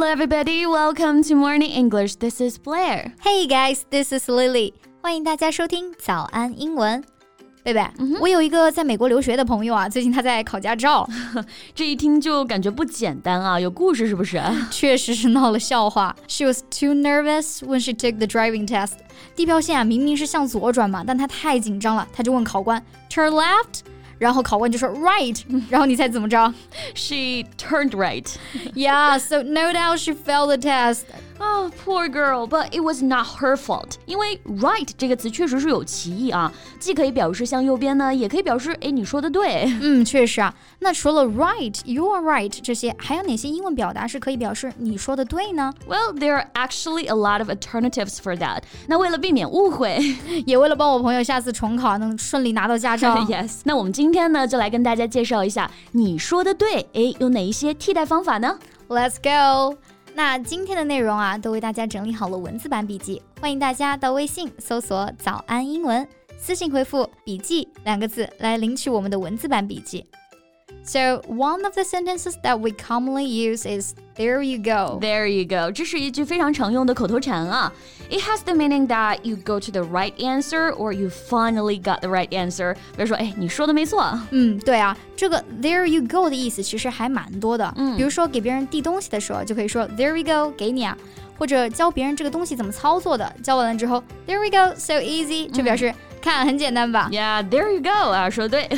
Hello, everybody. Welcome to Morning English. This is Blair. Hey guys, this is Lily. 欢迎大家收听早安英文。贝贝，我有一个在美国留学的朋友啊，最近他在考驾照，这一听就感觉不简单啊，有故事是不是？确实是闹了笑话。She was too nervous when she took the driving test. 地标线啊明明是向左转嘛，但她太紧张了，她就问考官 turn left。 然后考官就说 right，然后你猜怎么着？She turned right. Yeah, so no doubt she failed the test. Oh, poor girl, but it was not her fault. 因为 right 这个词确实是有歧义啊，既可以表示向右边呢，也可以表示哎你说的对。嗯，确实啊。那除了 right, you are right 这些，还有哪些英文表达是可以表示你说的对呢？Well, there are actually a lot of alternatives for that. 那为了避免误会，也为了帮我朋友下次重考能顺利拿到驾照，Yes，那我们今天呢就来跟大家介绍一下你说的对，哎，有哪一些替代方法呢？Let's go. 那今天的内容啊，都为大家整理好了文字版笔记，欢迎大家到微信搜索“早安英文”，私信回复“笔记”两个字来领取我们的文字版笔记。So one of the sentences that we commonly use is "There you go." There you go. 这是一句非常常用的口头禅啊。It has the meaning that you go to the right answer or you finally got the right answer. 比如说，哎，你说的没错。嗯，对啊，这个 "There you go" 的意思其实还蛮多的。嗯，比如说给别人递东西的时候，就可以说 "There you go"，给你啊。或者教别人这个东西怎么操作的，教完了之后，There we go, so easy，就表示。 看，很简单吧？Yeah, there you go 啊，说对。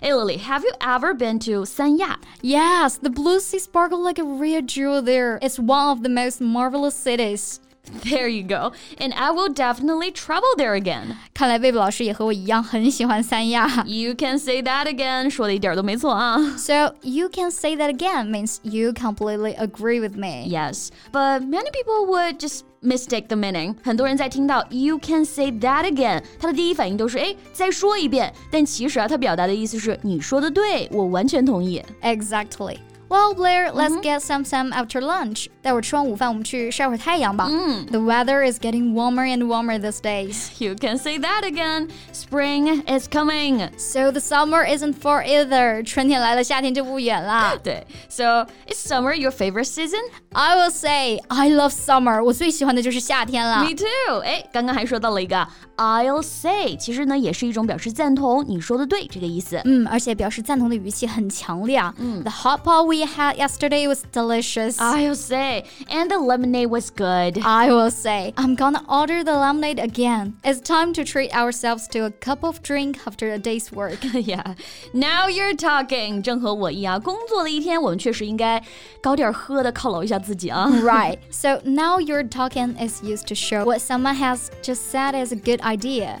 hey Lily, have you ever been to 三亚? Yes, the blue sea sparkle like a real jewel there. It's one of the most marvelous cities. There you go. And I will definitely travel there again. 看来贝贝老师也和我一样很喜欢三亚。You can say that again. 说的一点都没错啊。So you can say that again means you completely agree with me. Yes, but many people would just mistake the meaning. 很多人在听到 you can say that again，他的第一反应都是哎再说一遍，但其实啊，他表达的意思是你说的对，我完全同意。Exactly. Well, Blair, let's mm -hmm. get some sun after lunch. 待会儿吃完午饭，我们去晒会儿太阳吧。Mm. The weather is getting warmer and warmer these days. You can say that again. Spring is coming. So the summer isn't far either. 春天来了，夏天就不远啦。对。So is summer your favorite season? I will say I love summer. 我最喜欢的就是夏天了。Me too. 哎，刚刚还说到了一个 I'll say，其实呢也是一种表示赞同，你说的对这个意思。嗯，而且表示赞同的语气很强烈啊。嗯，The hot pot we had yesterday was delicious. I'll say. And the lemonade was good. I will say. I'm gonna order the lemonade again. It's time to treat ourselves to a cup of drink after a day's work. yeah. Now you're talking. 正和我一样，工作了一天，我们确实应该搞点喝的犒劳一下自己啊。right. So now you're talking is used to show what someone has just said is a good idea.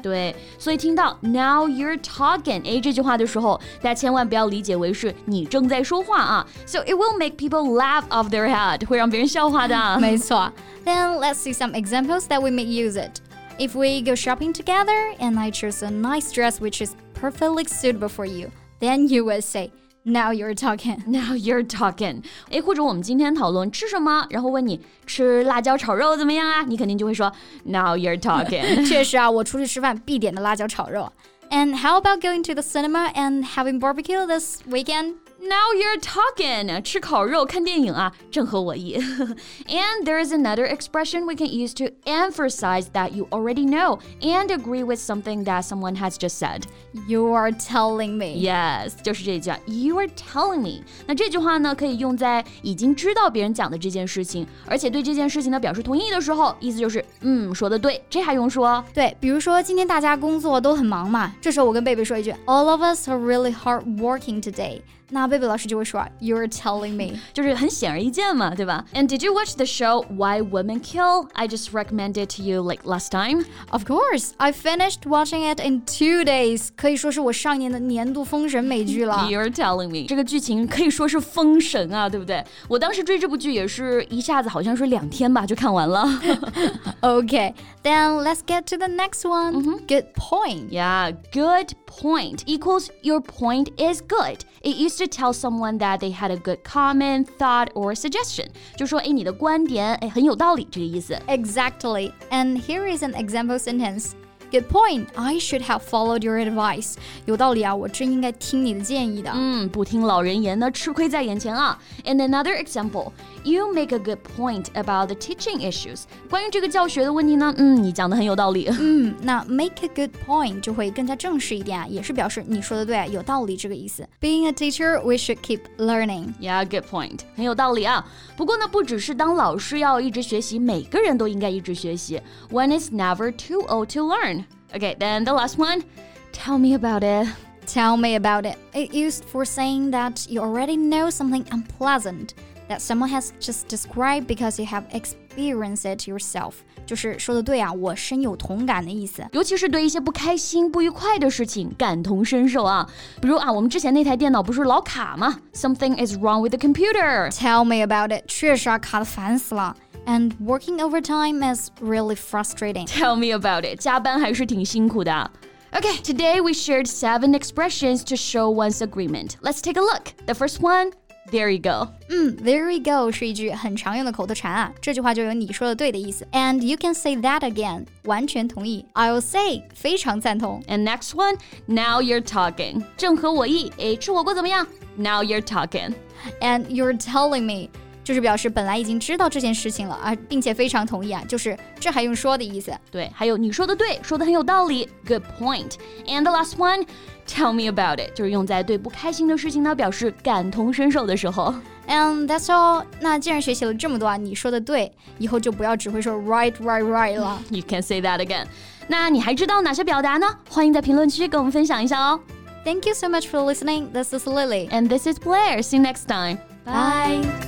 对，所以听到 now you're talking 哎这句话的时候，大家千万不要理解为是你正在说话啊。So it will make people laugh off their head，会让别人笑话的。没错。Then let's see some examples that we may use it. If we go shopping together and I choose a nice dress which is perfectly suitable for you, then you will say. Now you're talking. Now you're talking. 哎，或者我们今天讨论吃什么，然后问你吃辣椒炒肉怎么样啊？你肯定就会说 Now you're talking. 确实啊，我出去吃饭必点的辣椒炒肉。And how about going to the cinema and having barbecue this weekend? Now you're talking. 吃烤肉看电影啊，正合我意。and there is another expression we can use to emphasize that you already know and agree with something that someone has just said. You are telling me. Yes，就是这句。You are telling me. 那这句话呢，可以用在已经知道别人讲的这件事情，而且对这件事情呢表示同意的时候，意思就是嗯，说的对，这还用说？对，比如说今天大家工作都很忙嘛，这时候我跟贝贝说一句，All of us are really hard working today。 那贝贝老师就会说，You're telling me，就是很显而易见嘛，对吧？And did you watch the show Why Women Kill? I just recommended to you like last time. Of course, I finished watching it in two days. 可以说是我上年的年度封神美剧了。You're telling me，这个剧情可以说是封神啊，对不对？我当时追这部剧也是一下子好像是两天吧就看完了。okay, then let's get to the next one. Mm -hmm. Good point. Yeah, good point equals your point is good. It used to tell someone that they had a good comment, thought, or suggestion. Exactly. And here is an example sentence. Good point. I should have followed your advice. 有道理啊，我真应该听你的建议的。嗯，不听老人言呢，吃亏在眼前啊。And another example, you make a good point about the teaching issues. 关于这个教学的问题呢，嗯，你讲的很有道理。嗯，那 make a good point 就会更加正式一点啊，也是表示你说的对，有道理这个意思。Being a teacher, we should keep learning. Yeah, good point. 很有道理啊。不过呢，不只是当老师要一直学习，每个人都应该一直学习。One is never too old to learn. Okay, then the last one. Tell me about it. Tell me about it. It used for saying that you already know something unpleasant that someone has just described because you have experienced it yourself. 就是说的对啊，我深有同感的意思。尤其是对一些不开心、不愉快的事情感同身受啊。比如啊，我们之前那台电脑不是老卡吗？Something is wrong with the computer. Tell me about it. 确实啊，卡的烦死了。 And working overtime is really frustrating. Tell me about it. 加班还是挺辛苦的。Okay, today we shared seven expressions to show one's agreement. Let's take a look. The first one. There you go. 嗯，There you go 是一句很常用的口头禅啊。这句话就有你说的对的意思。And you can say that again，完全同意。I'll say 非常赞同。And next one, now you're talking，正合我意。诶，吃火锅怎么样？Now you're talking. And you're telling me 就是表示本来已经知道这件事情了啊，并且非常同意啊，就是这还用说的意思。对，还有你说的对，说的很有道理，Good point. And the last one, tell me about it，就是用在对不开心的事情呢表示感同身受的时候。And that's all。那既然学习了这么多啊，你说的对，以后就不要只会说 right right right 了。You can say that again。那你还知道哪些表达呢？欢迎在评论区跟我们分享一下哦。Thank you so much for listening. This is Lily. And this is Blair. See you next time. Bye.